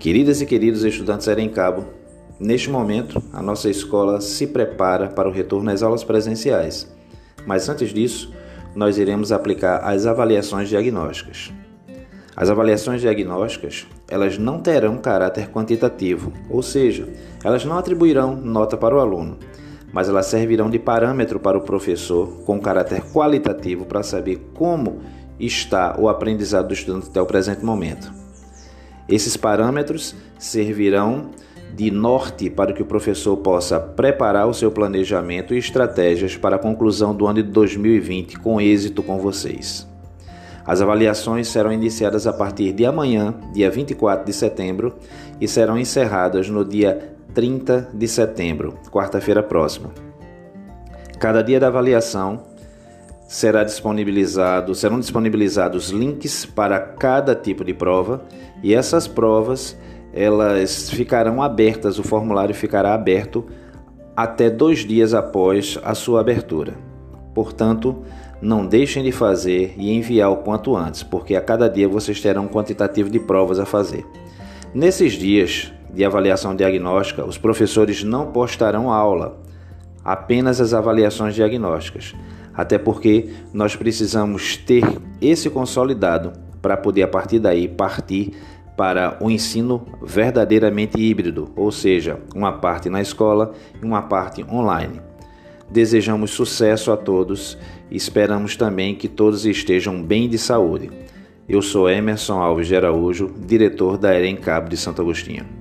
Queridas e queridos estudantes Eren Cabo, neste momento a nossa escola se prepara para o retorno às aulas presenciais. Mas antes disso, nós iremos aplicar as avaliações diagnósticas. As avaliações diagnósticas, elas não terão caráter quantitativo, ou seja, elas não atribuirão nota para o aluno, mas elas servirão de parâmetro para o professor com caráter qualitativo para saber como está o aprendizado do estudante até o presente momento. Esses parâmetros servirão de norte para que o professor possa preparar o seu planejamento e estratégias para a conclusão do ano de 2020 com êxito com vocês. As avaliações serão iniciadas a partir de amanhã, dia 24 de setembro, e serão encerradas no dia 30 de setembro, quarta-feira próxima. Cada dia da avaliação será disponibilizado, serão disponibilizados links para cada tipo de prova e essas provas elas ficarão abertas, o formulário ficará aberto até dois dias após a sua abertura. Portanto, não deixem de fazer e enviar o quanto antes, porque a cada dia vocês terão um quantitativo de provas a fazer. Nesses dias de avaliação diagnóstica, os professores não postarão aula, apenas as avaliações diagnósticas, até porque nós precisamos ter esse consolidado para poder a partir daí partir para o ensino verdadeiramente híbrido, ou seja, uma parte na escola e uma parte online. Desejamos sucesso a todos e esperamos também que todos estejam bem de saúde. Eu sou Emerson Alves de Araújo, diretor da Eren Cabo de Santo Agostinho.